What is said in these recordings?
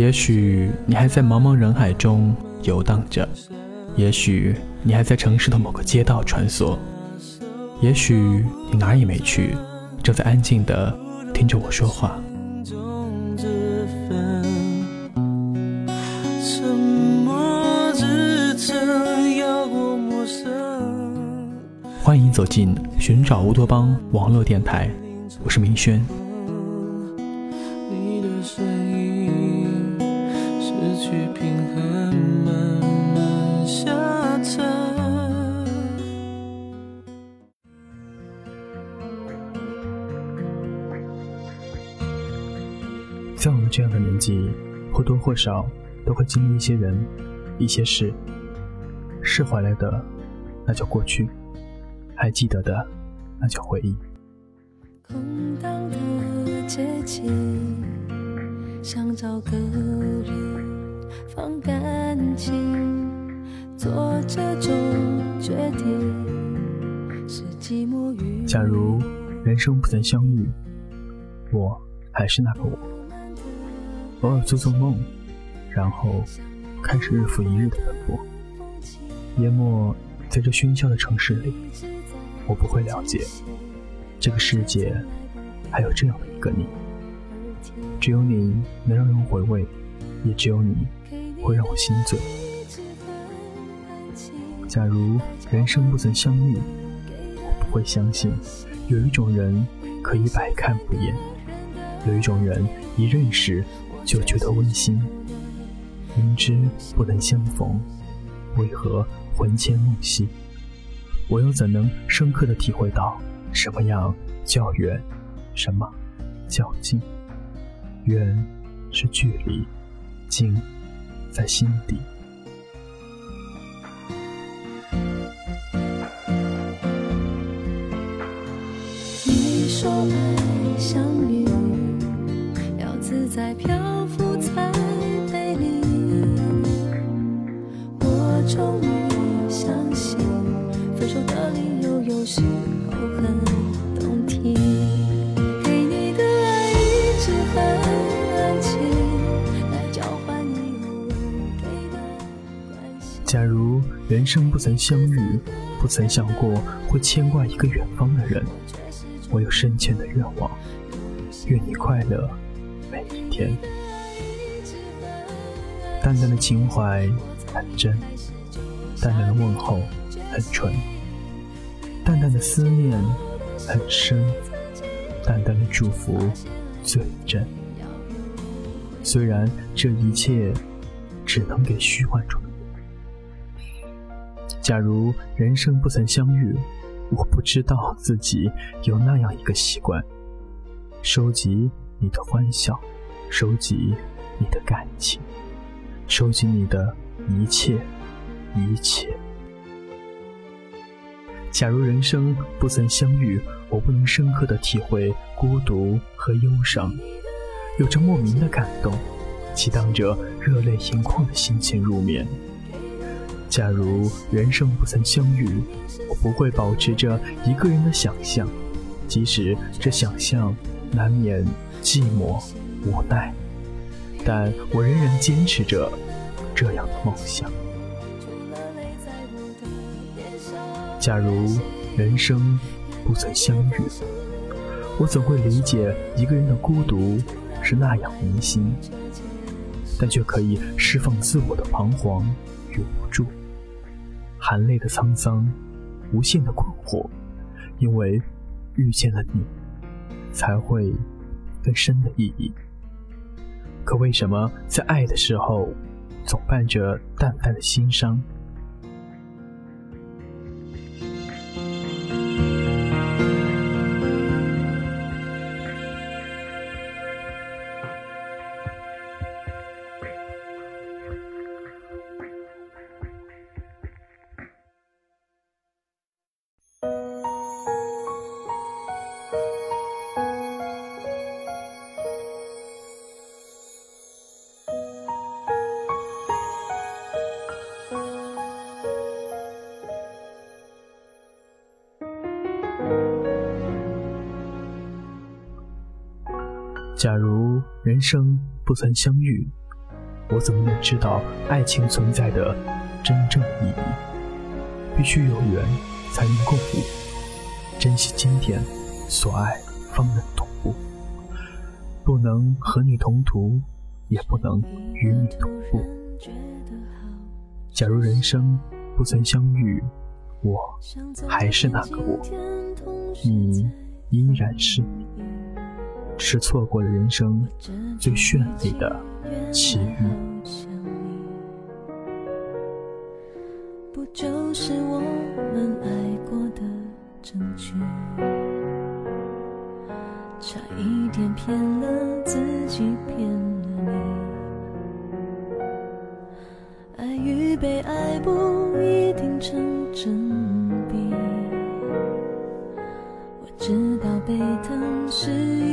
也许你还在茫茫人海中游荡着，也许你还在城市的某个街道穿梭，也许你哪儿也没去，正在安静的听着我说话。欢迎走进寻找乌托邦网络电台，我是明轩。在我们这样的年纪，或多或少都会经历一些人、一些事。释怀了的，那叫过去；还记得的，那叫回忆。空荡的街景，想找个人放感情，做这种决定是寂寞与。假如人生不曾相遇，我还是那个我。偶尔做做梦，然后开始日复一日的奔波，淹没在这喧嚣的城市里。我不会了解这个世界还有这样的一个你，只有你能让人回味，也只有你会让我心醉。假如人生不曾相遇，我不会相信有一种人可以百看不厌，有一种人一认识。就觉得温馨。明知不能相逢，为何魂牵梦系？我又怎能深刻的体会到什么样叫远，什么叫近？远是距离，近在心底。在漂浮在美丽我终于相信分手的理由有时候很动听。给你的爱一直很安静来交换你偶尔给的关心假如人生不曾相遇不曾想过会牵挂一个远方的人我有深切的愿望愿你快乐天。淡淡的情怀很真，淡淡的问候很纯，淡淡的思念很深，淡淡的祝福最真。虽然这一切只能给虚幻中的。假如人生不曾相遇，我不知道自己有那样一个习惯：收集你的欢笑，收集你的感情，收集你的一切一切。假如人生不曾相遇，我不能深刻的体会孤独和忧伤，有着莫名的感动，激荡着热泪盈眶的心情入眠。假如人生不曾相遇，我不会保持着一个人的想象，即使这想象难免寂寞无奈，但我仍然坚持着这样的梦想。假如人生不曾相遇，我怎会理解一个人的孤独是那样铭心，但却可以释放自我的彷徨与无助。含泪的沧桑，无限的困惑，因为遇见了你，才会更深的意义。可为什么在爱的时候，总伴着淡淡的心伤？假如人生不曾相遇，我怎么能知道爱情存在的真正意义？必须有缘才能共舞，珍惜今天所爱，方能同步。不能和你同途，也不能与你同步。假如人生不曾相遇，我还是那个我，你依然是你，是错过了人生最绚丽的奇遇。不就是我们爱过的证据？差一点骗了自己，骗了你。爱与被爱不一定成正比。我知道被疼是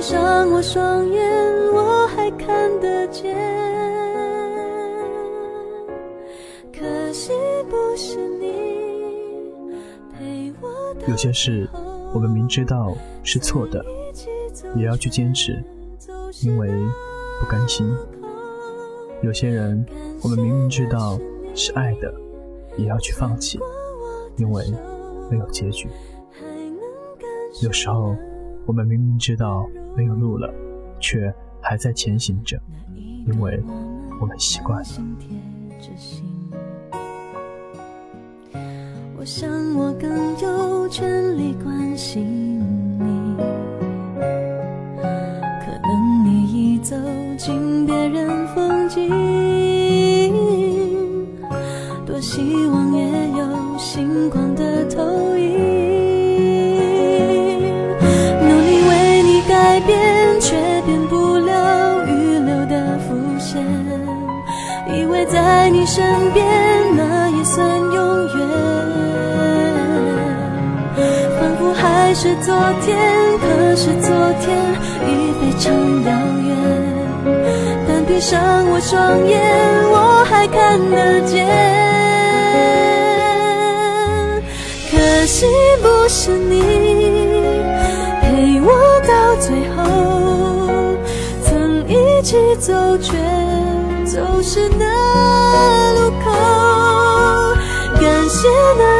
闭上我双眼，我还看得见。可惜不是你陪我有些事，我们明知道是错的，也要去坚持，因为不甘心。有些人，我们明明知道是爱的，也要去放弃，因为没有结局。有时候，我们明明知道没有路了，却还在前行着，因为我们习惯了。我想我更有权利关心你，可能你已走是昨天，可是昨天已非常遥远。但闭上我双眼，我还看得见。可惜不是你陪我到最后，曾一起走却走失那路口。感谢那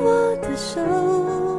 我的手。